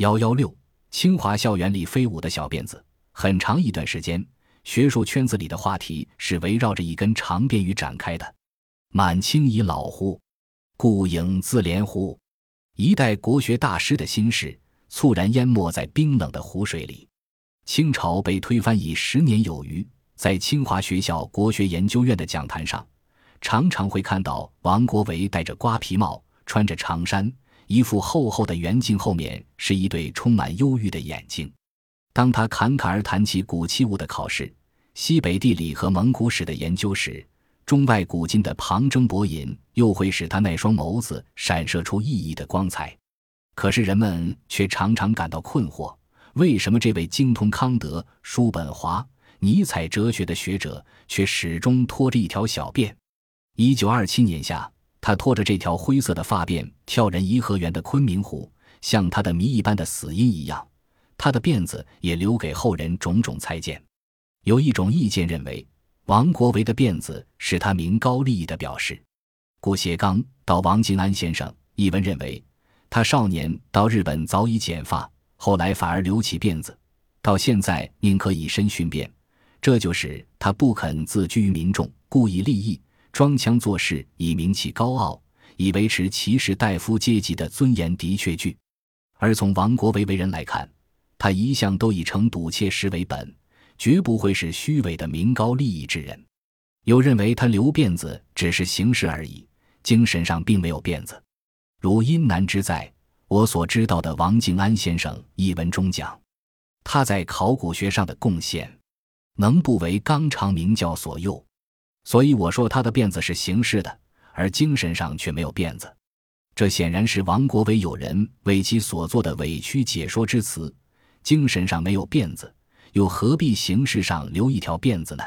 幺幺六，清华校园里飞舞的小辫子。很长一段时间，学术圈子里的话题是围绕着一根长辫语展开的。满清已老乎？故影自怜乎？一代国学大师的心事，猝然淹没在冰冷的湖水里。清朝被推翻已十年有余，在清华学校国学研究院的讲坛上，常常会看到王国维戴着瓜皮帽，穿着长衫。一副厚厚的圆镜，后面是一对充满忧郁的眼睛。当他侃侃而谈起古器物的考试、西北地理和蒙古史的研究时，中外古今的旁征博引又会使他那双眸子闪射出熠熠的光彩。可是人们却常常感到困惑：为什么这位精通康德、叔本华、尼采哲学的学者，却始终拖着一条小辫？一九二七年夏。他拖着这条灰色的发辫跳人颐和园的昆明湖，像他的谜一般的死因一样，他的辫子也留给后人种种猜见。有一种意见认为，王国维的辫子是他名高利益的表示。顾颉刚到王静安先生一文认为，他少年到日本早已剪发，后来反而留起辫子，到现在宁可以身殉变，这就是他不肯自居于民众，故意利益。装腔作势以名气高傲，以维持骑士大夫阶级的尊严，的确具。而从王国维为人来看，他一向都以成赌妾实为本，绝不会是虚伪的名高利益之人。有认为他留辫子只是形式而已，精神上并没有辫子。如殷南之在我所知道的王敬安先生一文中讲，他在考古学上的贡献，能不为纲常名教所诱？所以我说他的辫子是形式的，而精神上却没有辫子，这显然是王国维友人为其所做的委屈解说之词。精神上没有辫子，又何必形式上留一条辫子呢？